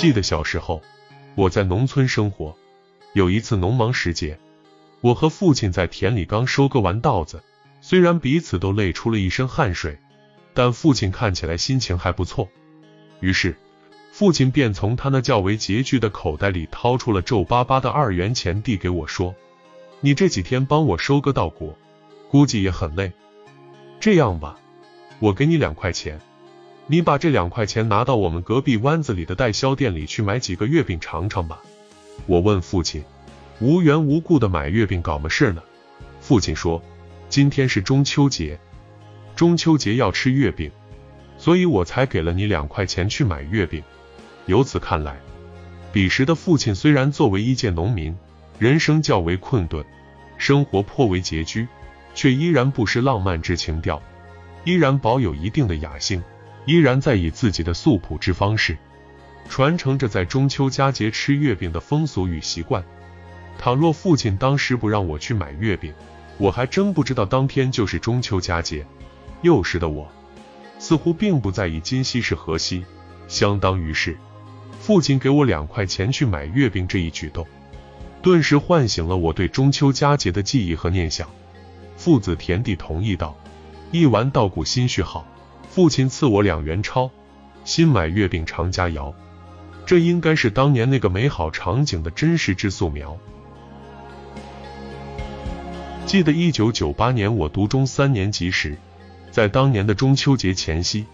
记得小时候，我在农村生活，有一次农忙时节，我和父亲在田里刚收割完稻子，虽然彼此都累出了一身汗水，但父亲看起来心情还不错。于是，父亲便从他那较为拮据的口袋里掏出了皱巴巴的二元钱，递给我说：“你这几天帮我收割稻谷，估计也很累。这样吧，我给你两块钱。”你把这两块钱拿到我们隔壁湾子里的代销店里去买几个月饼尝尝吧。我问父亲，无缘无故的买月饼搞么事呢？父亲说，今天是中秋节，中秋节要吃月饼，所以我才给了你两块钱去买月饼。由此看来，彼时的父亲虽然作为一介农民，人生较为困顿，生活颇为拮据，却依然不失浪漫之情调，依然保有一定的雅兴。依然在以自己的素朴之方式，传承着在中秋佳节吃月饼的风俗与习惯。倘若父亲当时不让我去买月饼，我还真不知道当天就是中秋佳节。幼时的我，似乎并不在意今夕是何夕，相当于是父亲给我两块钱去买月饼这一举动，顿时唤醒了我对中秋佳节的记忆和念想。父子田地同意道：“一丸稻谷心绪好。”父亲赐我两元钞，新买月饼尝佳肴。这应该是当年那个美好场景的真实之素描。记得一九九八年我读中三年级时，在当年的中秋节前夕，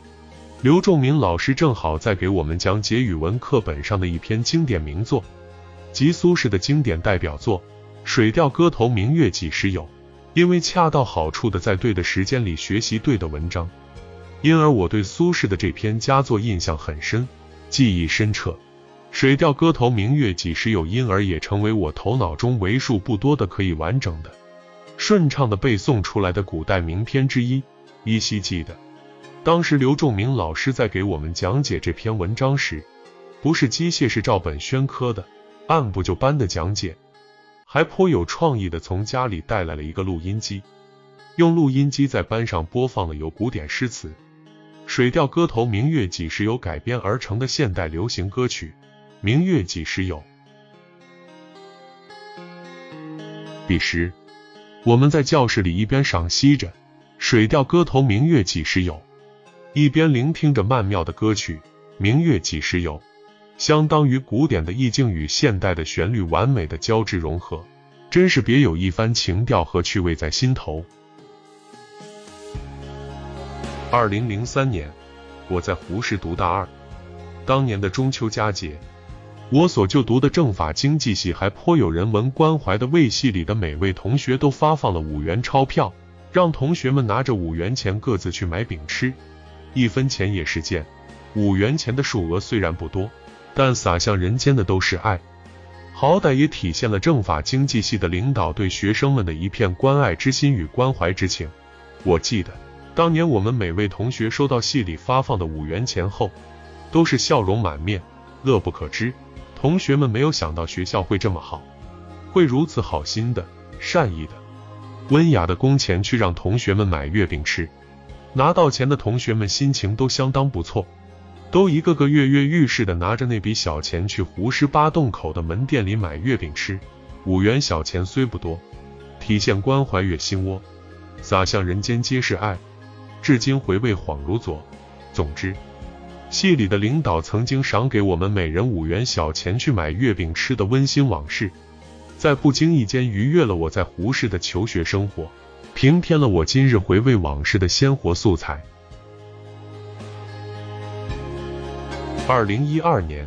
刘仲明老师正好在给我们讲解语文课本上的一篇经典名作，即苏轼的经典代表作《水调歌头·明月几时有》。因为恰到好处的在对的时间里学习对的文章。因而我对苏轼的这篇佳作印象很深，记忆深彻。《水调歌头·明月几时有》因而也成为我头脑中为数不多的可以完整的、顺畅的背诵出来的古代名篇之一。依稀记得，当时刘仲明老师在给我们讲解这篇文章时，不是机械式照本宣科的按部就班的讲解，还颇有创意的从家里带来了一个录音机，用录音机在班上播放了有古典诗词。《水调歌头·明月几时有》改编而成的现代流行歌曲《明月几时有》。彼时，我们在教室里一边赏析着《水调歌头·明月几时有》，一边聆听着曼妙的歌曲《明月几时有》，相当于古典的意境与现代的旋律完美的交织融合，真是别有一番情调和趣味在心头。二零零三年，我在湖市读大二。当年的中秋佳节，我所就读的政法经济系还颇有人文关怀的卫系里的每位同学都发放了五元钞票，让同学们拿着五元钱各自去买饼吃，一分钱也是见。五元钱的数额虽然不多，但洒向人间的都是爱，好歹也体现了政法经济系的领导对学生们的一片关爱之心与关怀之情。我记得。当年我们每位同学收到系里发放的五元钱后，都是笑容满面，乐不可支。同学们没有想到学校会这么好，会如此好心的、善意的、温雅的工钱去让同学们买月饼吃。拿到钱的同学们心情都相当不错，都一个个跃跃欲试的拿着那笔小钱去胡师八洞口的门店里买月饼吃。五元小钱虽不多，体现关怀越心窝，洒向人间皆是爱。至今回味恍如昨。总之，系里的领导曾经赏给我们每人五元小钱去买月饼吃的温馨往事，在不经意间愉悦了我在胡适的求学生活，平添了我今日回味往事的鲜活素材。二零一二年，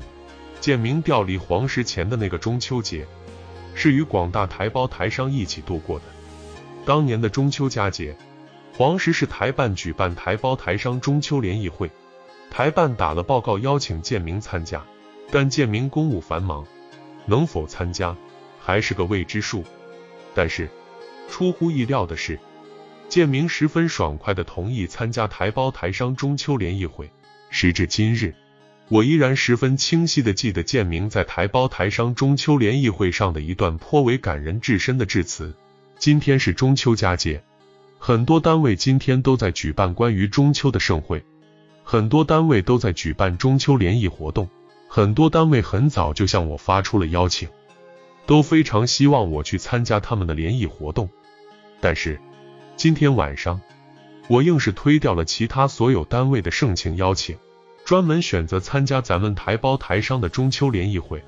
建明调离黄石前的那个中秋节，是与广大台胞台商一起度过的。当年的中秋佳节。黄石市台办举办台胞台商中秋联谊会，台办打了报告邀请建明参加，但建明公务繁忙，能否参加还是个未知数。但是出乎意料的是，建明十分爽快的同意参加台胞台商中秋联谊会。时至今日，我依然十分清晰的记得建明在台胞台商中秋联谊会上的一段颇为感人至深的致辞。今天是中秋佳节。很多单位今天都在举办关于中秋的盛会，很多单位都在举办中秋联谊活动，很。多单位很早就向我发出了邀请，都非常希望我去参加他们的联谊活动。但是今天晚上，我硬是推掉了其他所有单位的盛情邀请，专门选择参加咱们台胞台商的中秋联谊会。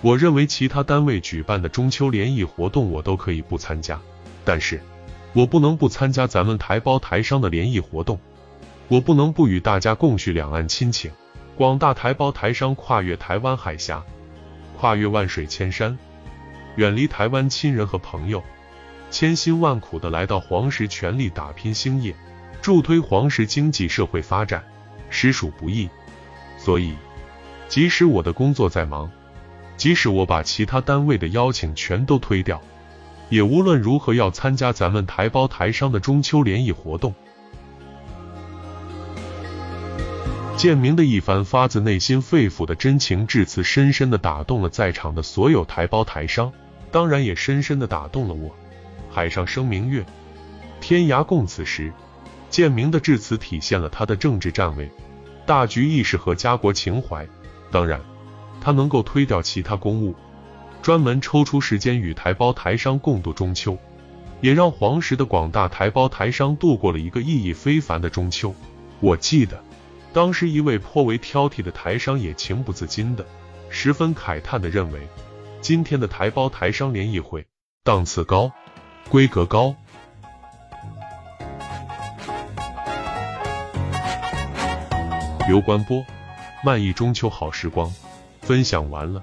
我认为其他单位举办的中秋联谊活动，我都可以不参加，但是我不能不参加咱们台胞台商的联谊活动，我不能不与大家共叙两岸亲情。广大台胞台商跨越台湾海峡，跨越万水千山，远离台湾亲人和朋友，千辛万苦的来到黄石，全力打拼兴业，助推黄石经济社会发展，实属不易。所以，即使我的工作再忙，即使我把其他单位的邀请全都推掉，也无论如何要参加咱们台胞台商的中秋联谊活动。建明的一番发自内心肺腑的真情致辞，深深的打动了在场的所有台胞台商，当然也深深的打动了我。海上生明月，天涯共此时。建明的致辞体现了他的政治站位、大局意识和家国情怀。当然，他能够推掉其他公务，专门抽出时间与台胞台商共度中秋，也让黄石的广大台胞台商度过了一个意义非凡的中秋。我记得。当时，一位颇为挑剔的台商也情不自禁的、十分慨叹的认为，今天的台胞台商联谊会档次高、规格高。刘关波，漫意中秋好时光，分享完了。